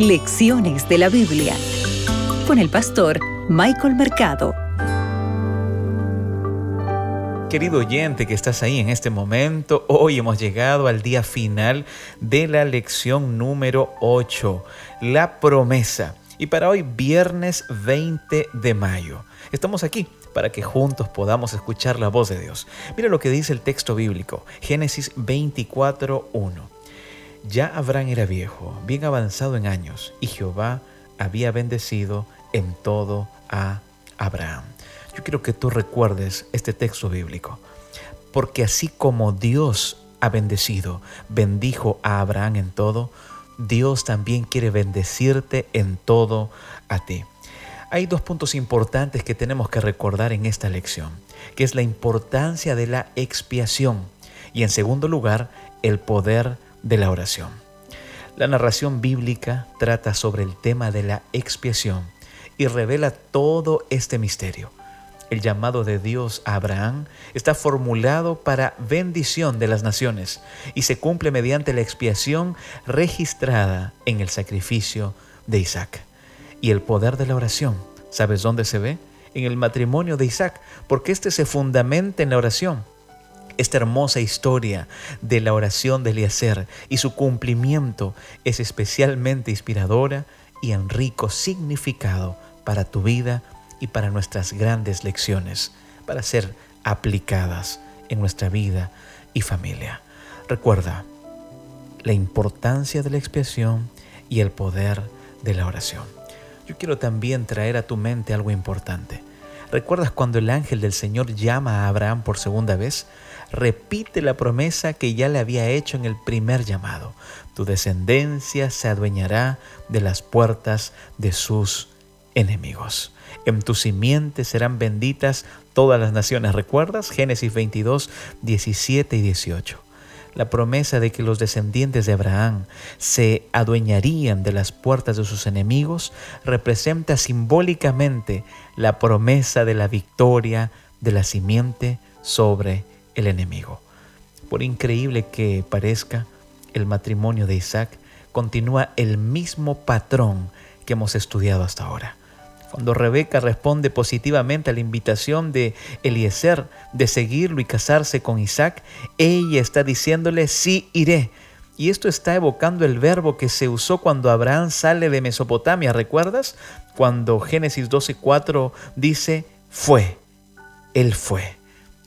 Lecciones de la Biblia con el pastor Michael Mercado. Querido oyente que estás ahí en este momento, hoy hemos llegado al día final de la lección número 8, la promesa. Y para hoy, viernes 20 de mayo, estamos aquí para que juntos podamos escuchar la voz de Dios. Mira lo que dice el texto bíblico, Génesis 24.1. Ya Abraham era viejo, bien avanzado en años, y Jehová había bendecido en todo a Abraham. Yo quiero que tú recuerdes este texto bíblico, porque así como Dios ha bendecido, bendijo a Abraham en todo, Dios también quiere bendecirte en todo a ti. Hay dos puntos importantes que tenemos que recordar en esta lección, que es la importancia de la expiación y en segundo lugar, el poder de la oración. La narración bíblica trata sobre el tema de la expiación y revela todo este misterio. El llamado de Dios a Abraham está formulado para bendición de las naciones y se cumple mediante la expiación registrada en el sacrificio de Isaac. Y el poder de la oración, ¿sabes dónde se ve? En el matrimonio de Isaac, porque éste se fundamenta en la oración. Esta hermosa historia de la oración de Eliezer y su cumplimiento es especialmente inspiradora y en rico significado para tu vida y para nuestras grandes lecciones, para ser aplicadas en nuestra vida y familia. Recuerda la importancia de la expiación y el poder de la oración. Yo quiero también traer a tu mente algo importante. ¿Recuerdas cuando el ángel del Señor llama a Abraham por segunda vez? Repite la promesa que ya le había hecho en el primer llamado. Tu descendencia se adueñará de las puertas de sus enemigos. En tu simiente serán benditas todas las naciones. ¿Recuerdas? Génesis 22, 17 y 18 la promesa de que los descendientes de Abraham se adueñarían de las puertas de sus enemigos representa simbólicamente la promesa de la victoria de la simiente sobre el enemigo. Por increíble que parezca, el matrimonio de Isaac continúa el mismo patrón que hemos estudiado hasta ahora. Cuando Rebeca responde positivamente a la invitación de Eliezer de seguirlo y casarse con Isaac, ella está diciéndole, sí iré. Y esto está evocando el verbo que se usó cuando Abraham sale de Mesopotamia, ¿recuerdas? Cuando Génesis 12:4 dice, fue, él fue.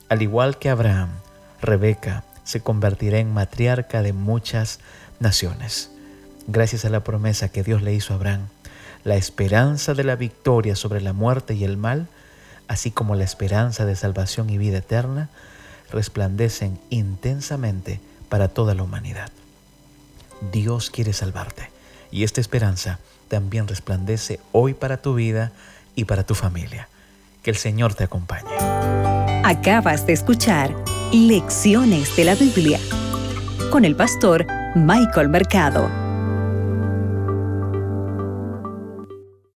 Al igual que Abraham, Rebeca se convertirá en matriarca de muchas naciones. Gracias a la promesa que Dios le hizo a Abraham, la esperanza de la victoria sobre la muerte y el mal, así como la esperanza de salvación y vida eterna, resplandecen intensamente para toda la humanidad. Dios quiere salvarte y esta esperanza también resplandece hoy para tu vida y para tu familia. Que el Señor te acompañe. Acabas de escuchar Lecciones de la Biblia con el pastor Michael Mercado.